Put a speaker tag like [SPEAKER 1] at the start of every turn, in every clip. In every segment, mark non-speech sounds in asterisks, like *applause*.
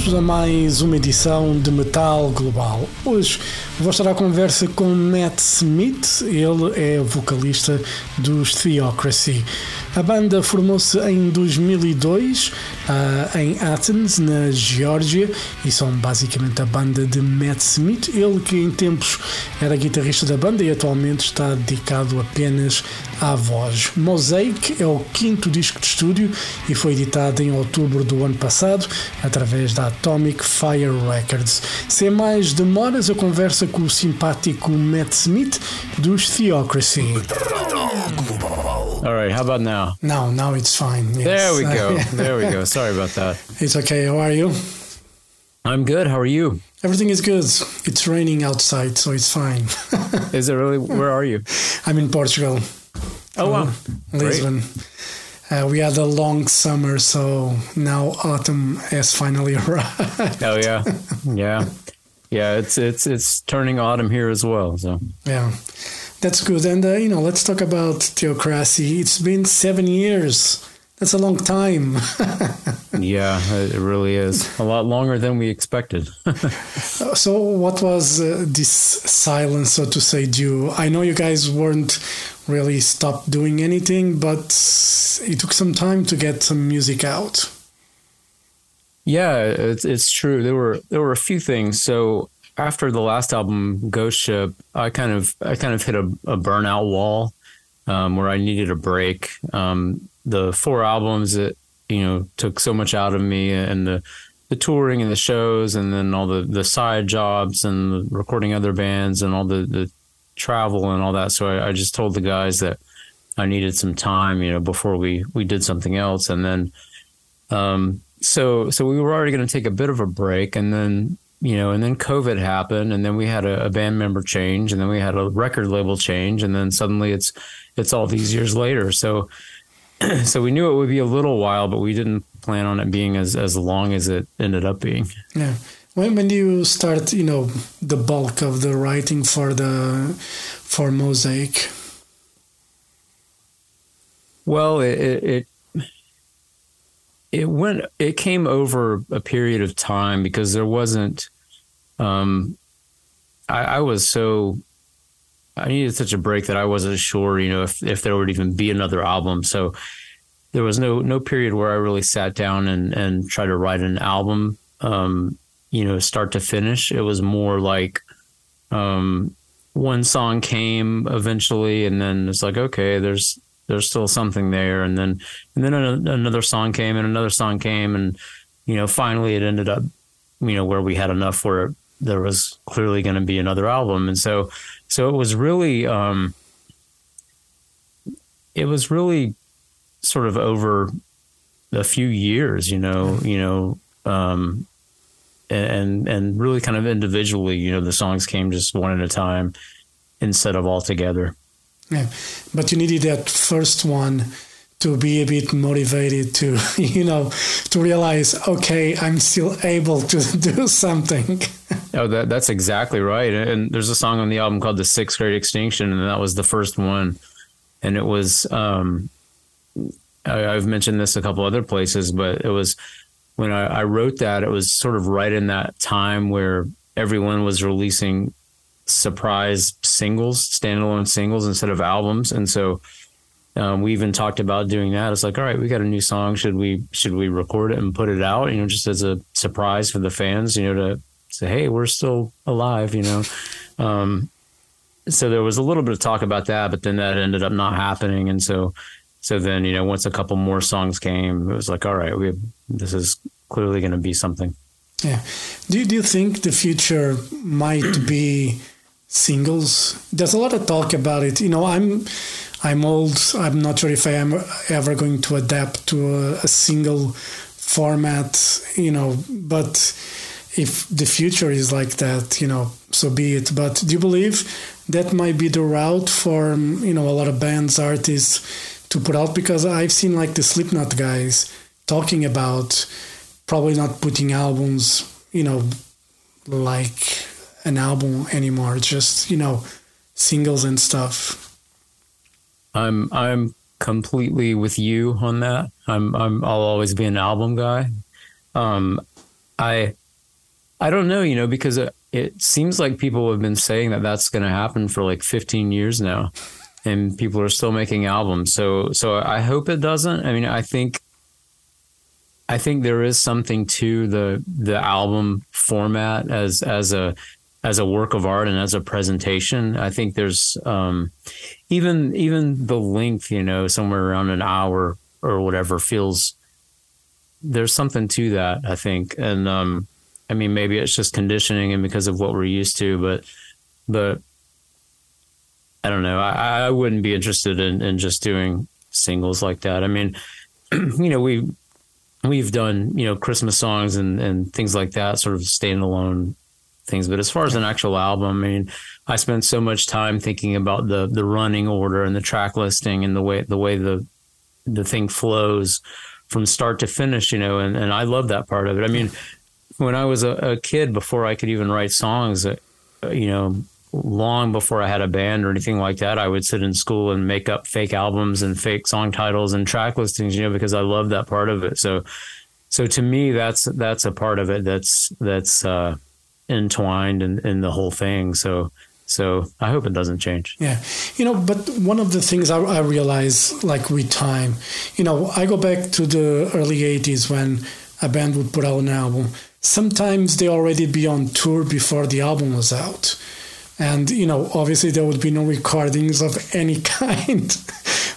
[SPEAKER 1] bem-vindos a mais uma edição de Metal Global. Hoje vou estar à conversa com Matt Smith, ele é vocalista dos Theocracy. A banda formou-se em 2002 uh, ah, em Athens, na Geórgia, e são basicamente a banda de Matt Smith, ele que em tempos era guitarrista da banda e atualmente está dedicado apenas à voz. Mosaic é o quinto disco de estúdio e foi editado em outubro do ano passado através da Atomic Fire Records. Sem mais demoras, a conversa com o simpático Matt Smith dos Theocracy.
[SPEAKER 2] All right, how about now?
[SPEAKER 1] Now, now it's fine.
[SPEAKER 2] Yes. There we go. *laughs* there we go. Sorry about that.
[SPEAKER 1] It's okay. How are you?
[SPEAKER 2] I'm good. How are you?
[SPEAKER 1] Everything is good. It's raining outside, so it's fine. *laughs*
[SPEAKER 2] is it really? Where are you?
[SPEAKER 1] I'm in Portugal.
[SPEAKER 2] Oh wow,
[SPEAKER 1] Lisbon. Uh, we had a long summer, so now autumn has finally *laughs* arrived.
[SPEAKER 2] Oh yeah, yeah, yeah. It's it's it's turning autumn here as well. So
[SPEAKER 1] yeah, that's good. And uh, you know, let's talk about theocracy. It's been seven years. That's a long time. *laughs*
[SPEAKER 2] yeah, it really is. A lot longer than we expected. *laughs*
[SPEAKER 1] so, what was uh, this silence, so to say, due? I know you guys weren't really stopped doing anything, but it took some time to get some music out.
[SPEAKER 2] Yeah, it's it's true. There were there were a few things. So after the last album, Ghost Ship, I kind of I kind of hit a, a burnout wall um, where I needed a break. Um, the four albums that you know took so much out of me, and the the touring and the shows, and then all the the side jobs and recording other bands and all the the travel and all that. So I, I, just told the guys that I needed some time, you know, before we we did something else. And then, um, so so we were already going to take a bit of a break, and then you know, and then COVID happened, and then we had a, a, band member change, and then we had a record label change, and then suddenly it's it's all these years later. So *clears throat* so we knew it would be a little while, but we didn't plan on it being as as long as it ended up being.
[SPEAKER 1] Yeah. When, when you start, you know, the bulk of the writing for the for Mosaic?
[SPEAKER 2] Well, it, it it went it came over a period of time because there wasn't um I, I, was so I needed such a break that I wasn't sure, you know, if if there would even be another album. So there was no no period where I really sat down and and tried to write an album. Um, you know, start to finish. It was more like um, one song came eventually, and then it's like, okay, there's there's still something there, and then and then another song came, and another song came, and you know, finally it ended up, you know, where we had enough where there was clearly going to be another album, and so so it was really um, it was really sort of over a few years, you know, you know, um, and and really kind of individually, you know, the songs came just one at a time instead of all together.
[SPEAKER 1] Yeah, but you needed that first one to be a bit motivated to, *laughs* you know, to realize, okay, I'm still able to *laughs* do something. *laughs*
[SPEAKER 2] oh, that that's exactly right. And there's a song on the album called "The Sixth Great Extinction," and that was the first one. And it was, um, I, I've mentioned this a couple other places, but it was when I, I wrote that, it was sort of right in that time where everyone was releasing surprise singles, standalone singles instead of albums, and so um, we even talked about doing that. It's like, all right, we got a new song. Should we should we record it and put it out? You know, just as a surprise for the fans. You know, to say, hey, we're still alive. You know. Um, so there was a little bit of talk about that, but then that ended up not happening, and so so then you know once a couple more songs came, it was like, all right, we have, this is clearly going to be something.
[SPEAKER 1] Yeah. Do you, do you think the future might be singles? There's a lot of talk about it. You know, I'm I'm old. I'm not sure if I am ever going to adapt to a, a single format. You know, but if the future is like that, you know, so be it. But do you believe that might be the route for um, you know a lot of bands, artists to put out? Because I've seen like the Slipknot guys talking about probably not putting albums, you know, like an album anymore. Just you know, singles and stuff.
[SPEAKER 2] I'm I'm completely with you on that. I'm I'm I'll always be an album guy. Um, I I don't know, you know, because it, it seems like people have been saying that that's going to happen for like 15 years now, and people are still making albums. So so I hope it doesn't. I mean, I think I think there is something to the the album format as as a as a work of art and as a presentation. I think there's um, even even the length, you know, somewhere around an hour or whatever feels there's something to that. I think, and um, I mean, maybe it's just conditioning and because of what we're used to, but but I don't know. I, I wouldn't be interested in, in just doing singles like that. I mean, *clears throat* you know, we we've done you know Christmas songs and and things like that, sort of standalone things. But as far as an actual album, I mean, I spent so much time thinking about the the running order and the track listing and the way the way the the thing flows from start to finish, you know, and, and I love that part of it. I mean, when I was a, a kid, before I could even write songs, uh, you know, long before I had a band or anything like that, I would sit in school and make up fake albums and fake song titles and track listings, you know, because I love that part of it. So, so to me, that's that's a part of it that's that's uh, entwined in, in the whole thing. So so I hope it doesn't change.
[SPEAKER 1] Yeah. You know, but one of the things I, I realize, like with time, you know, I go back to the early 80s when a band would put out an album. Sometimes they already be on tour before the album was out. And, you know, obviously there would be no recordings of any *laughs* kind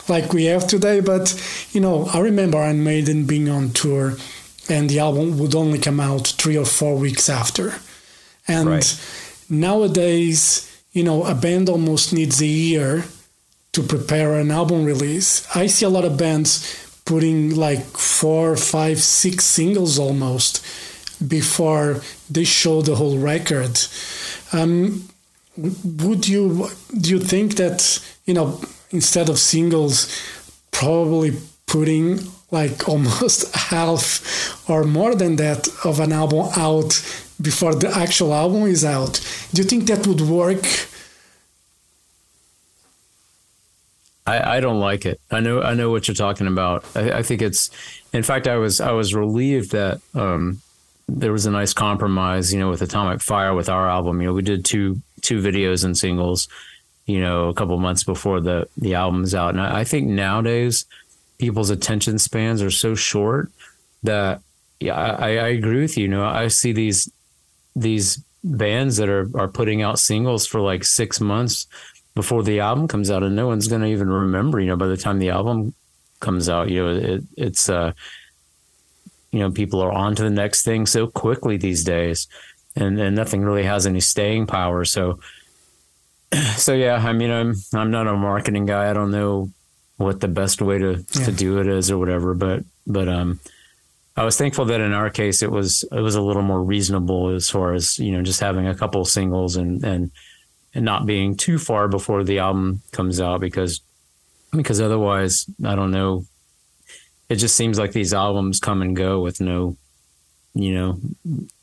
[SPEAKER 1] like we have today. But, you know, I remember Iron Maiden being on tour and the album would only come out three or four weeks after. And right. nowadays, you know, a band almost needs a year to prepare an album release. I see a lot of bands putting like four, five, six singles almost before they show the whole record. Um, would you do you think that you know instead of singles, probably putting like *laughs* almost half or more than that of an album out before the actual album is out. Do you think that would work?
[SPEAKER 2] I, I don't like it. I know I know what you're talking about. I, I think it's in fact I was I was relieved that um, there was a nice compromise, you know, with Atomic Fire with our album. You know, we did two two videos and singles, you know, a couple months before the the album's out. And I, I think nowadays people's attention spans are so short that yeah, I, I agree with you. You know, I see these these bands that are are putting out singles for like six months before the album comes out, and no one's going to even remember. You know, by the time the album comes out, you know, it, it's uh, you know, people are on to the next thing so quickly these days, and and nothing really has any staying power. So, *clears throat* so yeah, I mean, I'm I'm not a marketing guy. I don't know what the best way to yeah. to do it is or whatever, but but um I was thankful that in our case it was it was a little more reasonable as far as you know just having a couple singles and and and not being too far before the album comes out because because otherwise I don't know. It just seems like these albums come and go with no you know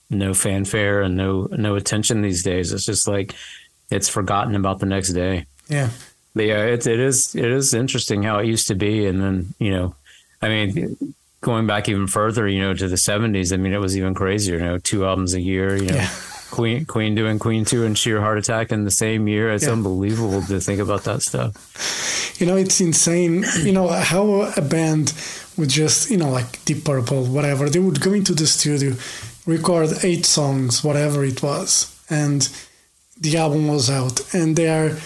[SPEAKER 2] no fanfare and no no attention these days. It's just like it's forgotten about the next day.
[SPEAKER 1] Yeah.
[SPEAKER 2] But yeah it, it is it is interesting how it used to be. And then you know I mean going back even further, you know, to the seventies, I mean, it was even crazier. You know, two albums a year. You know, yeah. Queen Queen doing Queen two and Sheer Heart Attack in the same year. It's yeah. unbelievable to think about that stuff.
[SPEAKER 1] You know, it's insane. You know how a band would just, you know, like Deep Purple, whatever, they would go into the studio, record eight songs, whatever it was, and the album was out, and they are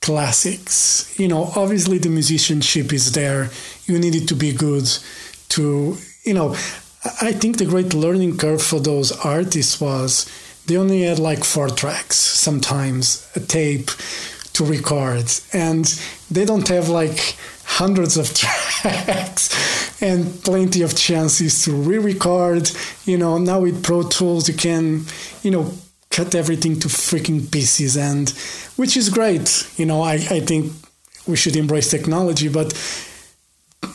[SPEAKER 1] classics. You know, obviously the musicianship is there. You need it to be good to you know i think the great learning curve for those artists was they only had like four tracks sometimes a tape to record. And they don't have like hundreds of *laughs* tracks and plenty of chances to re-record. You know now with pro tools you can you know cut everything to freaking pieces and which is great. You know i, I think we should embrace technology but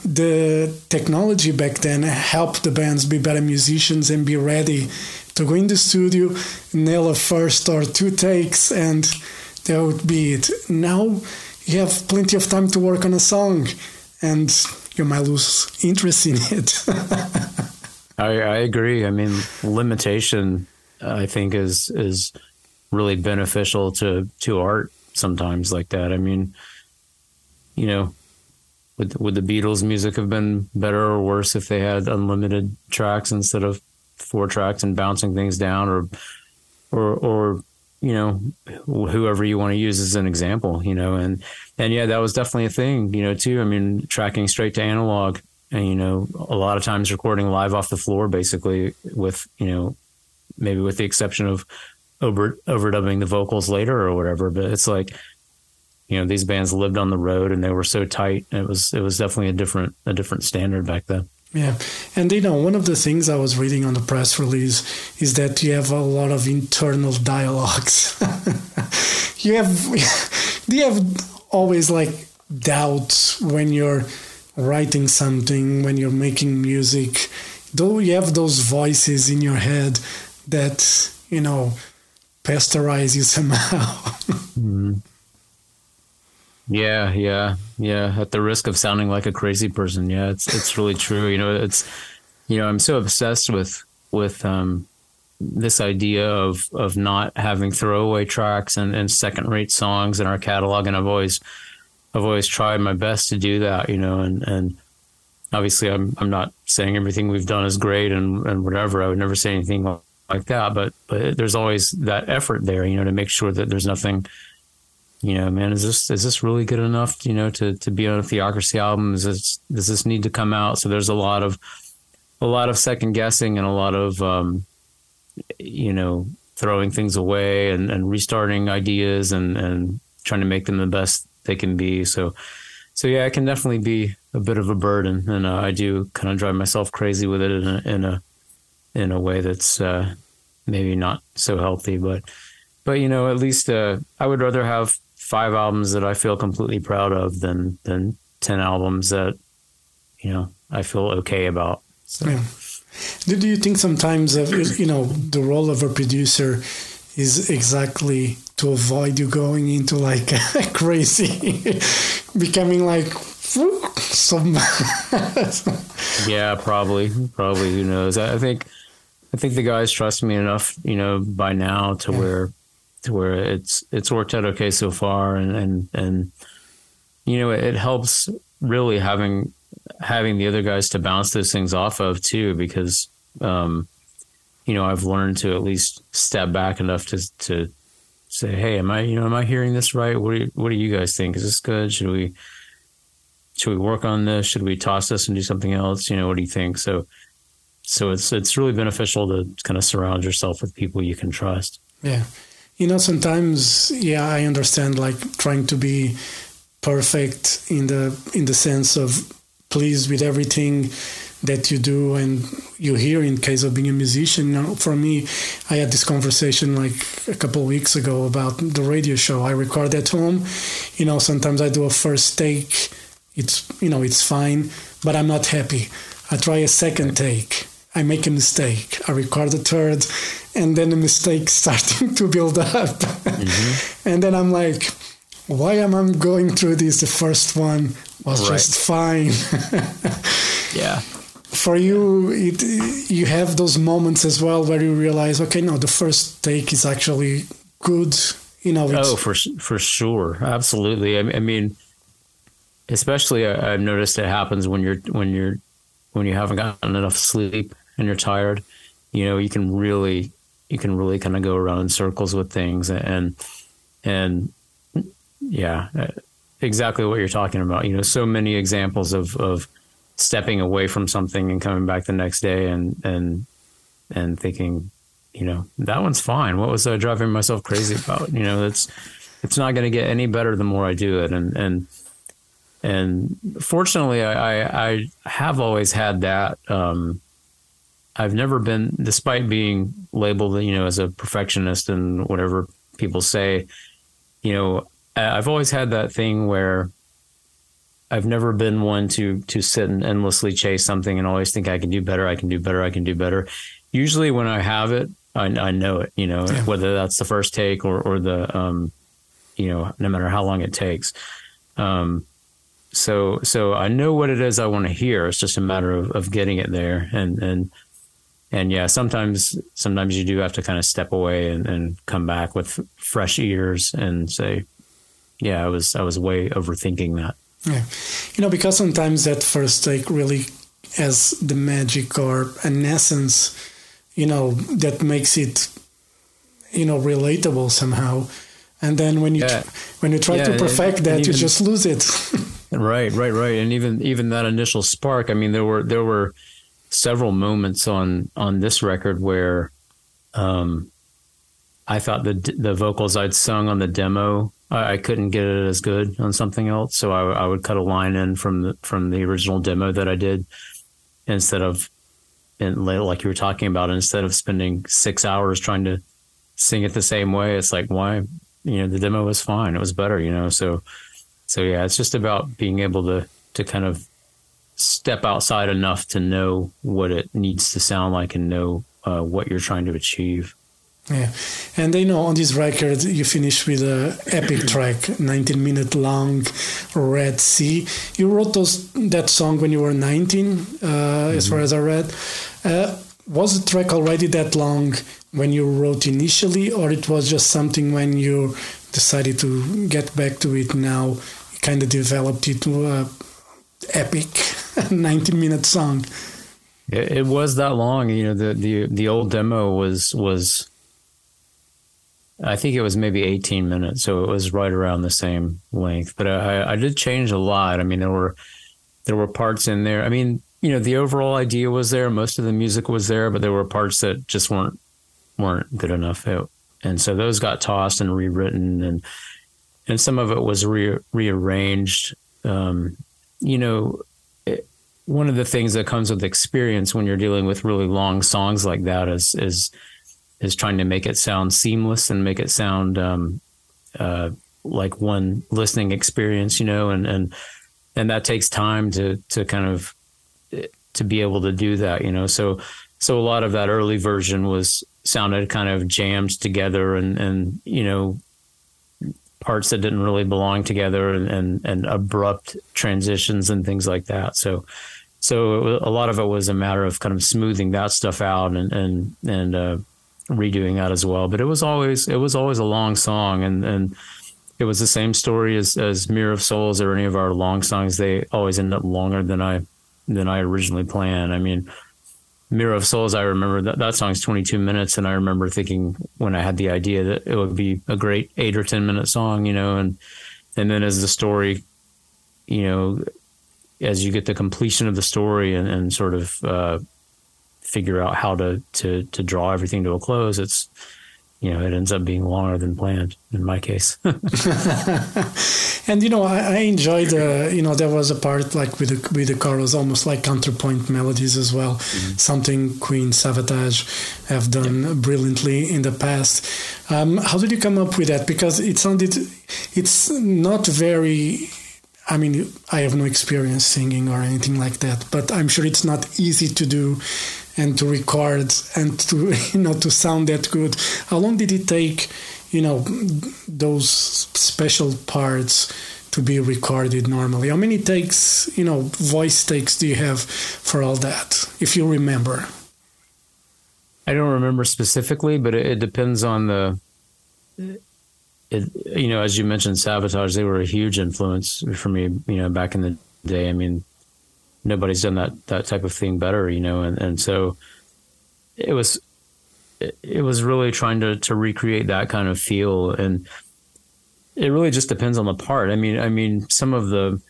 [SPEAKER 1] the technology back then helped the bands be better musicians and be ready to go in the studio, nail a first or two takes, and that would be it. Now, you have plenty of time to work on a song, and you might lose interest in it. *laughs*
[SPEAKER 2] I, I agree. I mean, limitation, I think, is is really beneficial to to art sometimes like that. I mean, you know, would would the Beatles' music have been better or worse if they had unlimited tracks instead of four tracks and bouncing things down, or or or you know whoever you want to use as an example, you know, and and yeah, that was definitely a thing, you know, too. I mean, tracking straight to analog and you know a lot of times recording live off the floor basically with you know maybe with the exception of over overdubbing the vocals later or whatever. But it's like you know these bands lived on the road and they were so tight. It was it was definitely a different a different standard back then.
[SPEAKER 1] Yeah. And you know one of the things i was reading on the press release is that you have a lot of internal dialogues. *laughs* You have *laughs* do you have always like doubts when you're writing something, when you're making music, though you have those voices in your head that, you know, pasteurize you somehow. *laughs*
[SPEAKER 2] mm. Yeah, yeah, yeah. At the risk of sounding like a crazy person, yeah, it's it's really true. You know, it's you know, I'm so obsessed with with um, this idea of of not having throwaway tracks and, and second rate songs in our catalog, and I've always I've always tried my best to do that, you know, and, and obviously I'm, I'm not saying everything we've done is great and, and whatever. I would never say anything like that, but, but there's always that effort there, you know, to make sure that there's nothing, you know, man, is this, is this really good enough, you know, to, to be on a theocracy album? Is this, does this need to come out? So there's a lot of, a lot of second guessing and a lot of, um, you know, throwing things away and, and restarting ideas and, and trying to make them the best they can be. So, so yeah, it can definitely be a bit of a burden, and uh, I do kind of drive myself crazy with it in a in a in a way that's uh, maybe not so healthy. But but you know, at least uh, I would rather have five albums that I feel completely proud of than than ten albums that you know I feel okay about. So.
[SPEAKER 1] Yeah. Do you think sometimes you know the role of a producer is exactly to avoid you going into like *laughs* crazy, *laughs* becoming like some. *laughs*
[SPEAKER 2] yeah, probably, probably. Who knows? I think, I think the guys trust me enough, you know, by now to yeah. where, to where it's it's worked out okay so far, and and and, you know, it, helps really having having the other guys to bounce those things off of too, because. Um, you know, I've learned to at least step back enough to to say, hey, am I, you know, am I hearing this right? What do you, what do you guys think? Is this good? Should we, should we work on this? Should we toss this and do something else? You know, what do you think? So, so it's, it's really beneficial to kind of surround yourself with people you can trust.
[SPEAKER 1] Yeah. You know, sometimes, yeah, I understand like trying to be perfect in the, in the sense of pleased with everything that you do and you hear in case of being a musician. You know, for me, I had this conversation like a couple weeks ago about the radio show I record at home. You know, sometimes I do a first take. It's you know it's fine, but I'm not happy. I try a second take. I make a mistake. I record a third, and then the mistake *laughs* starting to build up, mm-hmm. and then I'm like, why am I going through this? The first one was right. just fine. *laughs*
[SPEAKER 2] yeah
[SPEAKER 1] for you it, you have those moments as well where you realize okay no the first take is actually good you know
[SPEAKER 2] oh for for sure absolutely I, I mean especially I, have noticed it happens when you're when you're when you haven't gotten enough sleep and you're tired you know you can really you can really kind of go around in circles with things and and yeah exactly what you're talking about you know so many examples of of stepping away from something and coming back the next day and and and thinking, you know, that one's fine. What was I driving myself crazy about? You know, it's it's not going to get any better the more I do it. And and and fortunately, I I, I have always had that. Um, I've never been, despite being labeled, you know, as a perfectionist and whatever people say, you know, I've always had that thing where I've never been one to to sit and endlessly chase something and always think I can do better, I can do better, I can do better. Usually, when I have it, I, I know it. You know, yeah. whether that's the first take or or the um, you know, no matter how long it takes. Um, so so I know what it is I want to hear. It's just a matter of, of getting it there. And and and yeah, sometimes sometimes you do have to kind of step away and, and come back with fresh ears and say, yeah, I was I was way overthinking that.
[SPEAKER 1] Yeah, you know, because sometimes that first take really has the magic or an essence, you know, that makes it, you know, relatable somehow. And then when you
[SPEAKER 2] Yeah.
[SPEAKER 1] when you try
[SPEAKER 2] Yeah,
[SPEAKER 1] to perfect
[SPEAKER 2] and
[SPEAKER 1] that, you
[SPEAKER 2] even-
[SPEAKER 1] just lose it. *laughs*
[SPEAKER 2] Right, right, right. And even even that initial spark. I mean, there were there were several moments on on this record where um, I thought the the vocals I'd sung on the demo I, I couldn't get it as good on something else, so I, I would cut a line in from the from the original demo that I did instead of and like you were talking about instead of spending six hours trying to sing it the same way it's like why you know the demo was fine. It was better you know? So so yeah it's just about being able to to kind of step outside enough to know what it needs to sound like and know uh, what you're trying to achieve
[SPEAKER 1] Yeah, and you know on this record you finish with a epic *clears throat* track, 19 minute long, Red Sea. You wrote those that song when you were 19, uh, as far as I read. Uh, was the track already that long when you wrote initially, or it was just something when you decided to get back to it now? You kind of developed it to a epic *laughs* 19 minute song.
[SPEAKER 2] It, it was that long. You know, the the the old demo was was. I think it was maybe 18 minutes, so it was right around the same length. But I, I did change a lot. I mean, there were there were parts in there. I mean, you know, the overall idea was there. Most of the music was there, but there were parts that just weren't weren't good enough. It, and so those got tossed and rewritten, and and some of it was re, rearranged. Um, you know, one of the things that comes with experience when you're dealing with really long songs like that is is is trying to make it sound seamless and make it sound um, uh, like one listening experience, you know, and and and that takes time to to kind of to be able to do that, you know. So so a lot of that early version was sounded kind of jammed together and and you know parts that didn't really belong together and and, abrupt transitions and things like that. So so it wa- a lot of it was a matter of kind of smoothing that stuff out and and and uh, redoing that as well. But it was always it was always a long song and and it was the same story as as Mirror of Souls or any of our long songs. They always end up longer than I than I originally planned. I mean. Mirror of Souls, I remember that that song's 22 minutes, and I remember thinking when I had the idea that it would be a great eight or 10 minute song, you know, and and then as the story, you know, as you get the completion of the story and, and sort of uh, figure out how to, to to draw everything to a close, it's you know it ends up being longer than planned in my case. *laughs* *laughs*
[SPEAKER 1] And you know, I, I enjoyed. Uh, you know, there was a part like with the with the chorus, almost like counterpoint melodies as well. Something Queen Savatage have done brilliantly in the past. Um, how did you come up with that? Because it sounded, it's not very. I mean, I have no experience singing or anything like that, but I'm sure it's not easy to do and to record and to *laughs* you know to sound that good. How long did it take? You know, those special parts to be recorded normally. How many takes? You know, voice takes do you have for all that? If you remember.
[SPEAKER 2] I don't remember specifically, but it, it depends on the. It, you know, as you mentioned, Savatage, they were a huge influence for me. You know, back in the day. I mean, nobody's done that that type of thing better. You know, and and so it was it, was really trying to to recreate that kind of feel, and it really just depends on the part. I mean, I mean, some of the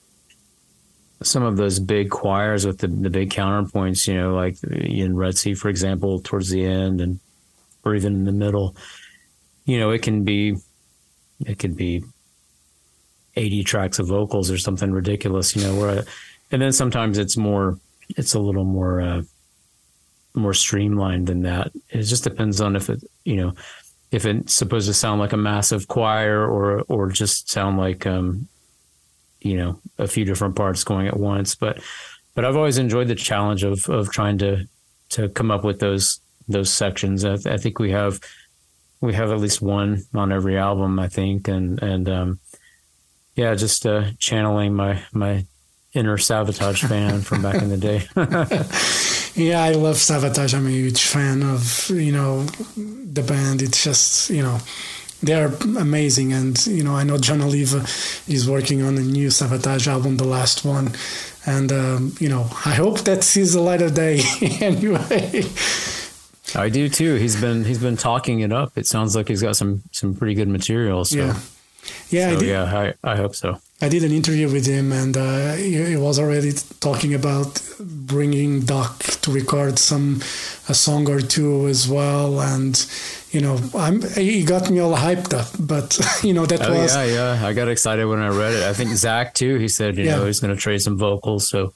[SPEAKER 2] some of those big choirs with the, the big counterpoints, you know, like in Red Sea, for example, towards the end and or even in the middle, you know, it can be it could be 80 tracks of vocals or something ridiculous, you know, where and then sometimes it's more it's a little more uh more streamlined than that. It just depends on if it, you know, if it's supposed to sound like a massive choir or or just sound like um you know a few different parts going at once. But but I've always enjoyed the challenge of of trying to to come up with those those sections. I, I think we have we have at least one on every album I think. And and um yeah, just uh, channeling my my inner Savatage fan from back in the day. *laughs*
[SPEAKER 1] yeah, I love Savatage. I'm a huge fan of you know the band. It's just you know they are amazing, and you know I know Jon Oliva is working on a new Savatage album, the last one, and um, you know I hope that sees the light of day *laughs* anyway.
[SPEAKER 2] I do too. He's been he's been talking it up. It sounds like he's got some some pretty good material. So.
[SPEAKER 1] Yeah. Yeah,
[SPEAKER 2] so,
[SPEAKER 1] I
[SPEAKER 2] yeah, I, I hope so.
[SPEAKER 1] I did an interview with him, and uh, he, he, was already talking about bringing Doc to record some a song or two as well, and you know, I'm he got me all hyped up. But *laughs* you know, that
[SPEAKER 2] oh,
[SPEAKER 1] was
[SPEAKER 2] yeah, yeah. I got excited when I read it. I think Zak too. He said, you yeah. know, he's going to trade some vocals. So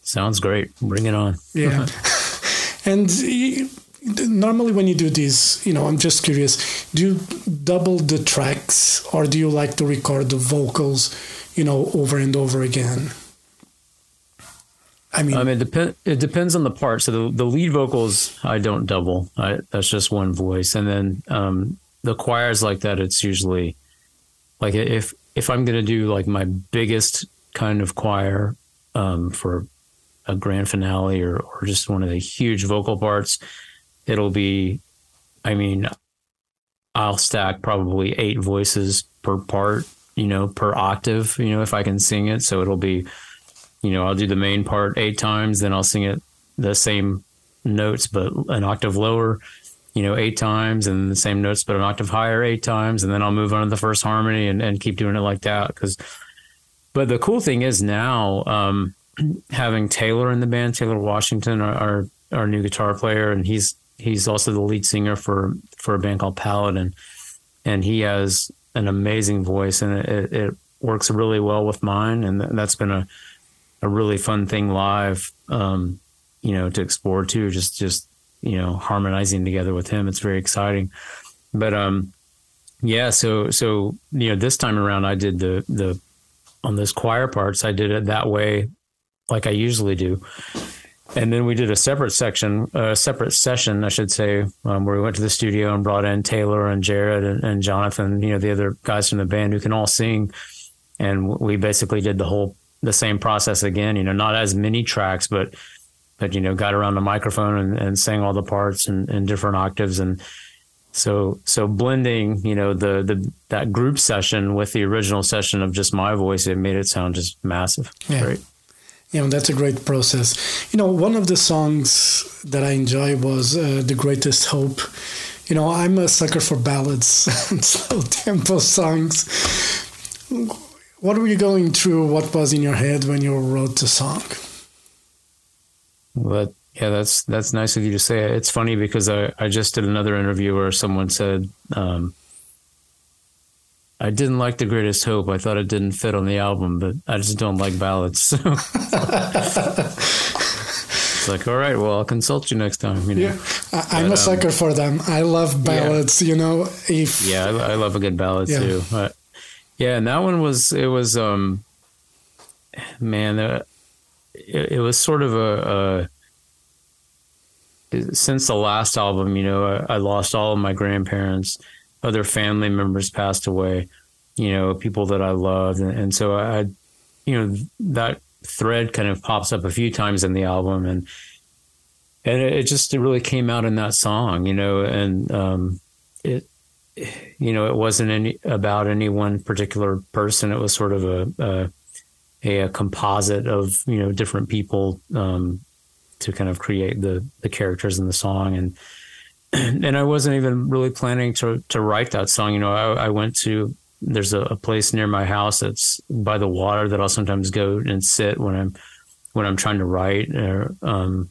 [SPEAKER 2] sounds great. Bring it on.
[SPEAKER 1] Yeah, *laughs* and. He, normally when you do this you know i'm just curious do you double the tracks or do you like to record the vocals you know over and over again?
[SPEAKER 2] I mean um, it, depend, it depends on the part. So the, the lead vocals i don't double. I, that's just one voice. And then um, the choirs like that it's usually like if if i'm going to do like my biggest kind of choir um, for a grand finale or, or just one of the huge vocal parts it'll be, I mean, I'll stack probably eight voices per part, you know, per octave, you know, if I can sing it. So it'll be, you know, I'll do the main part eight times, then I'll sing it the same notes, but an octave lower, you know, eight times, and the same notes, but an octave higher eight times. And then I'll move on to the first harmony and, and keep doing it like that. Cause, but the cool thing is now, um, *clears throat* having Taylor in the band, Taylor Washington, our, our, our new guitar player, and he's he's also the lead singer for for a band called Paladin, and he has an amazing voice, and it, it works really well with mine, and that's been a a really fun thing live, um, you know, to explore too. Just just you know, harmonizing together with him, it's very exciting. But um, yeah, so so you know, this time around, I did the the on those choir parts, I did it that way, like I usually do and then we did a separate section, a separate session, I should say, um, where we went to the studio and brought in Taylor and Jared and, and, Jonathan, you know, the other guys from the band who can all sing. And we basically did the whole, the same process again, you know, not as many tracks, but, but, you know, got around the microphone and, and sang all the parts and, in different octaves. And so, so blending, you know, the, the, that group session with the original session of just my voice, it made it sound just massive.
[SPEAKER 1] Yeah.
[SPEAKER 2] Great.
[SPEAKER 1] Yeah, that's a great process. You know, one of the songs that I enjoy was uh, "The Greatest Hope." You know, I'm a sucker for ballads *laughs* and slow tempo songs. What were you going through? What was in your head when you wrote the song?
[SPEAKER 2] but yeah, that's that's nice of you to say. It's funny because I, I just did another interview where someone said, um, I didn't like The Greatest Hope. I thought it didn't fit on the album, but I just don't like ballads. *laughs* it's like, all right, well, I'll consult you next time. You know?
[SPEAKER 1] Yeah, I, am a um, sucker for them. I love ballads. Yeah. You know, if
[SPEAKER 2] yeah, I, I love a good ballad yeah. too. But yeah, and that one was it was um, man, uh, it, it, was sort of a, a since the last album, you know, I, I lost all of my grandparents other family members passed away, you know, people that I loved. And, and so I, you know, that thread kind of pops up a few times in the album and, and it, just it really came out in that song, you know, and, um, it, you know, it wasn't any about any one particular person. It was sort of a, a, a composite of, you know, different people, um, to kind of create the, the characters in the song. And, *clears throat* and I wasn't even really planning to to write that song. You know, I, I went to there's a, a, place near my house that's by the water that I'll sometimes go and sit when I'm when I'm trying to write or um,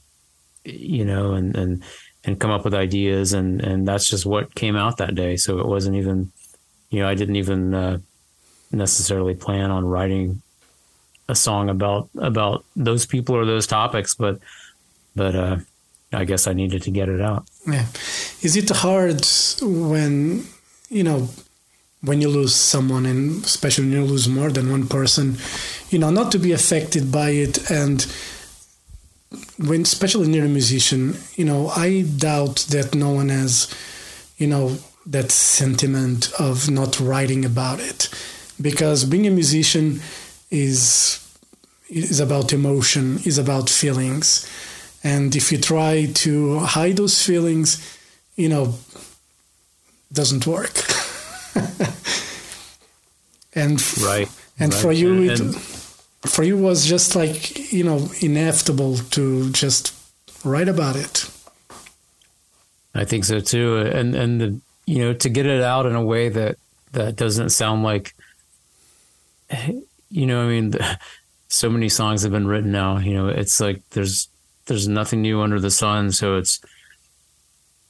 [SPEAKER 2] you know and and and come up with ideas and and that's just what came out that day. So it wasn't even you know I didn't even uh, necessarily plan on writing a song about about those people or those topics, but but uh, I guess I needed to get it out.
[SPEAKER 1] Yeah. Is it hard when, you know, when you lose someone and especially when you lose more than one person, you know, not to be affected by it? And when especially near a musician, you know, I doubt that no one has, you know, that sentiment of not writing about it. Because being a musician is is about emotion, is about feelings, and if you try to hide those feelings, you know, doesn't work. *laughs* and
[SPEAKER 2] right,
[SPEAKER 1] and
[SPEAKER 2] right.
[SPEAKER 1] for you, it,
[SPEAKER 2] and,
[SPEAKER 1] for you was just like you know inevitable to just write about it.
[SPEAKER 2] I think so too, and and the you know to get it out in a way that that doesn't sound like you know I mean *laughs* so many songs have been written now you know it's like there's there's nothing new under the sun so it's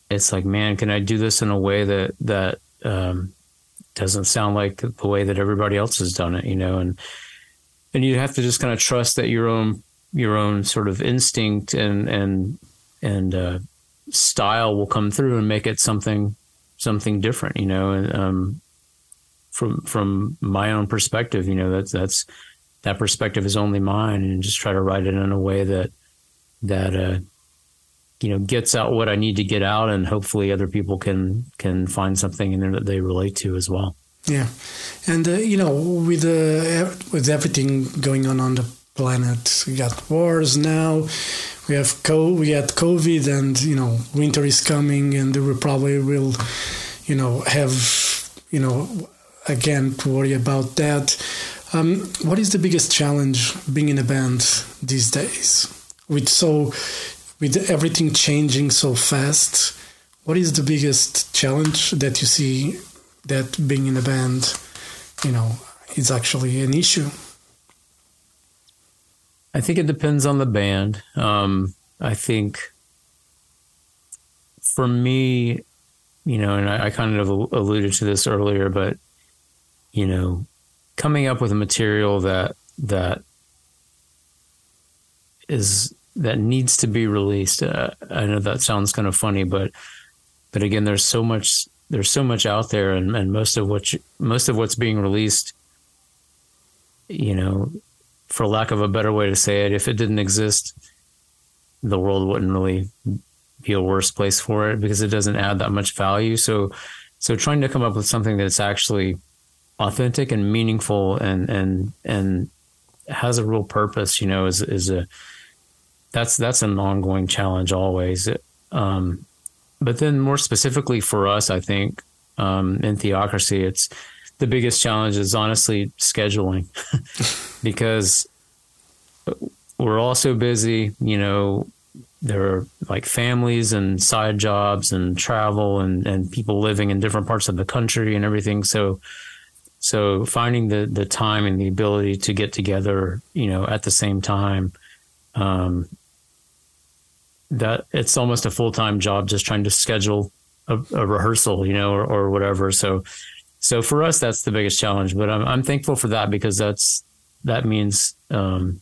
[SPEAKER 2] it's like man can I do this in a way that that um, doesn't sound like the way that everybody else has done it you know and and you have to just kind of trust that your own your own sort of instinct and and and uh, style will come through and make it something something different, you know. And um, from from my own perspective, you know, that's that's that perspective is only mine, and just try to write it in a way that that uh, you know gets out what I need to get out, and hopefully other people can can find something in there that they relate to as well.
[SPEAKER 1] Yeah, and uh, you know, with uh, with everything going on on the planet, we got wars now. We have co we had COVID, and you know, winter is coming, and we probably will, you know, have you know, again to worry about that. Um, what is the biggest challenge being in a band these days? With so, with everything changing so fast, what is the biggest challenge that you see that being in a band, you know, is actually an issue?
[SPEAKER 2] I think it depends on the band. Um, I think for me, you know, and I, I, kind of alluded to this earlier, but you know, coming up with a material that that is that needs to be released. Uh, I know that sounds kind of funny, but but again, there's so much there's so much out there, and, and most of what most of what's being released, you know, for lack of a better way to say it, if it didn't exist, the world wouldn't really be a worse place for it because it doesn't add that much value. So, so trying to come up with something that's actually authentic and meaningful and and and has a real purpose, you know, is is a that's that's an ongoing challenge always. Um, but then more specifically for us, I think um, in theocracy, it's the biggest challenge is honestly scheduling *laughs* because we're all so busy, you know, there are like families and side jobs and travel and, and people living in different parts of the country and everything. So, so finding the, the time and the ability to get together, you know, at the same time, um, that it's almost a full-time job, just trying to schedule a, a rehearsal, you know, or, or whatever. So, so for us, that's the biggest challenge. But I'm I'm thankful for that because that's that means um,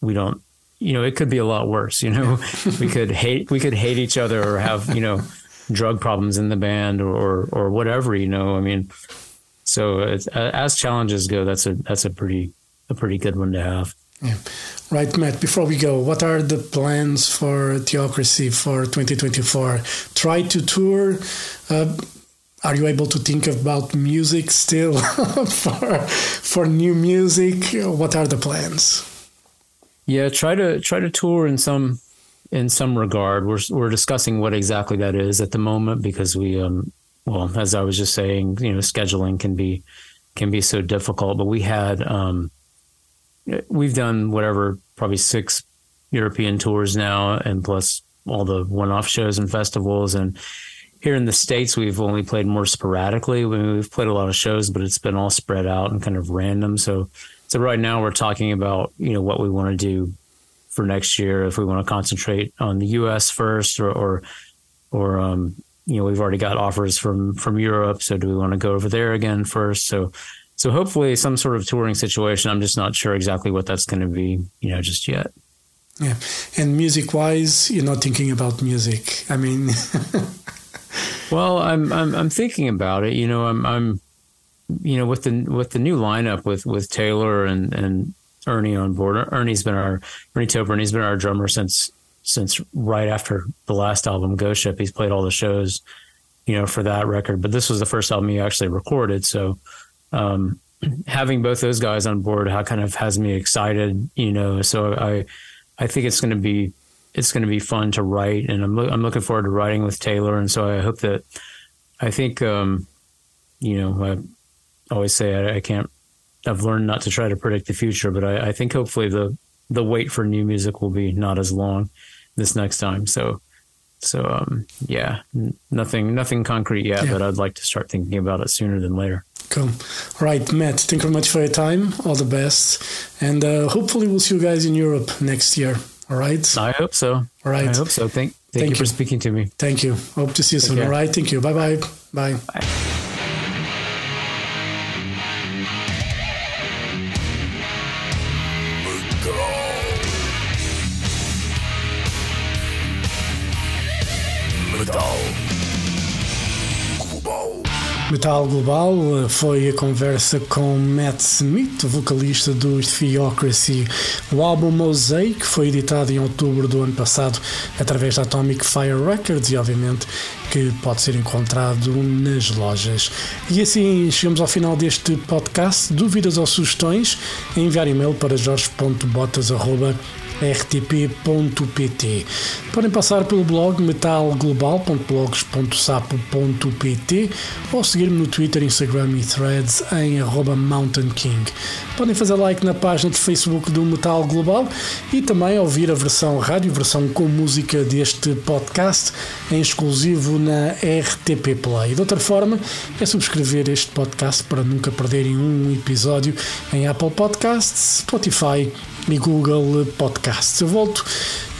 [SPEAKER 2] we don't. You know, it could be a lot worse. You know, *laughs* we could hate we could hate each other or have you know drug problems in the band or or, or whatever. You know, I mean, so as challenges go, that's a that's a pretty a pretty good one to have.
[SPEAKER 1] Yeah. Right, Matt, before we go, what are the plans for Theocracy for 2024? Try to tour. Uh, are you able to think about music still *laughs* for for new music? What are the plans?
[SPEAKER 2] Yeah, try to try to tour in some in some regard. We're we're discussing what exactly that is at the moment because we um well as I was just saying, you know, scheduling can be can be so difficult. But we had um we've done whatever probably six European tours now, and plus all the one-off shows and festivals. And here in the states we've only played more sporadically. I mean, we've played a lot of shows but it's been all spread out and kind of random. So so right now we're talking about you know what we want to do for next year. If we want to concentrate on the us first or or, or um, you know we've already got offers from from europe. So do we want to go over there again first? So so hopefully some sort of touring situation i'm just not sure exactly what that's going to be you know just yet
[SPEAKER 1] yeah and music wise you're not thinking about music i mean *laughs*
[SPEAKER 2] Well, I'm I'm I'm thinking about it. You know, I'm I'm you know with the with the new lineup with with Taylor and and Ernie on board. Ernie's been our Ernie Topran, and he's been our drummer since since right after the last album, Ghost Ship. He's played all the shows, you know, for that record. But this was the first album he actually recorded. So, um, having both those guys on board how kind of has me excited, you know. So I I think it's going to be it's going to be fun to write, and I'm I'm looking forward to writing with Taylor, and so I hope that I think um, you know I always say I, I can't I've learned not to try to predict the future, but I, I think hopefully the the wait for new music will be not as long this next time. So so um, yeah, nothing nothing concrete yet, yeah. but I'd like to start thinking about it sooner than later.
[SPEAKER 1] All right, Matt. Thank you very much for your time. All the best, and uh, hopefully we'll see you guys in Europe next year. All right.
[SPEAKER 2] I hope so. All
[SPEAKER 1] right. I
[SPEAKER 2] hope so. Thank thank, thank you, you, for speaking to me.
[SPEAKER 1] Thank you. Hope to see you Take soon. Care. All right. Thank you. Bye-bye. Bye. Bye. Metal Global foi a conversa com Matt Smith, vocalista dos Theocracy. O álbum Mosaic foi editado em outubro do ano passado através da Atomic Fire Records e, obviamente, que pode ser encontrado nas lojas. E assim chegamos ao final deste podcast. Dúvidas ou sugestões? Enviar e-mail para jorge.botas.com rtp.pt. Podem passar pelo blog metalglobal.blogs.sapo.pt ou seguir-me no Twitter, Instagram e Threads em Mountain King. Podem fazer like na página de Facebook do Metal Global e também ouvir a versão rádio, versão com música deste podcast em exclusivo na RTP Play. De outra forma, é subscrever este podcast para nunca perderem um episódio em Apple Podcasts, Spotify e Google Podcasts. Eu volto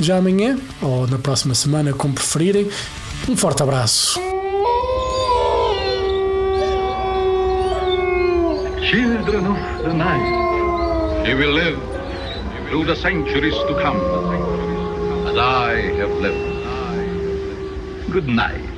[SPEAKER 1] já amanhã ou na próxima semana, como preferirem. Um forte abraço. Children of the night, you will live through the centuries to come, as I have lived. Good night.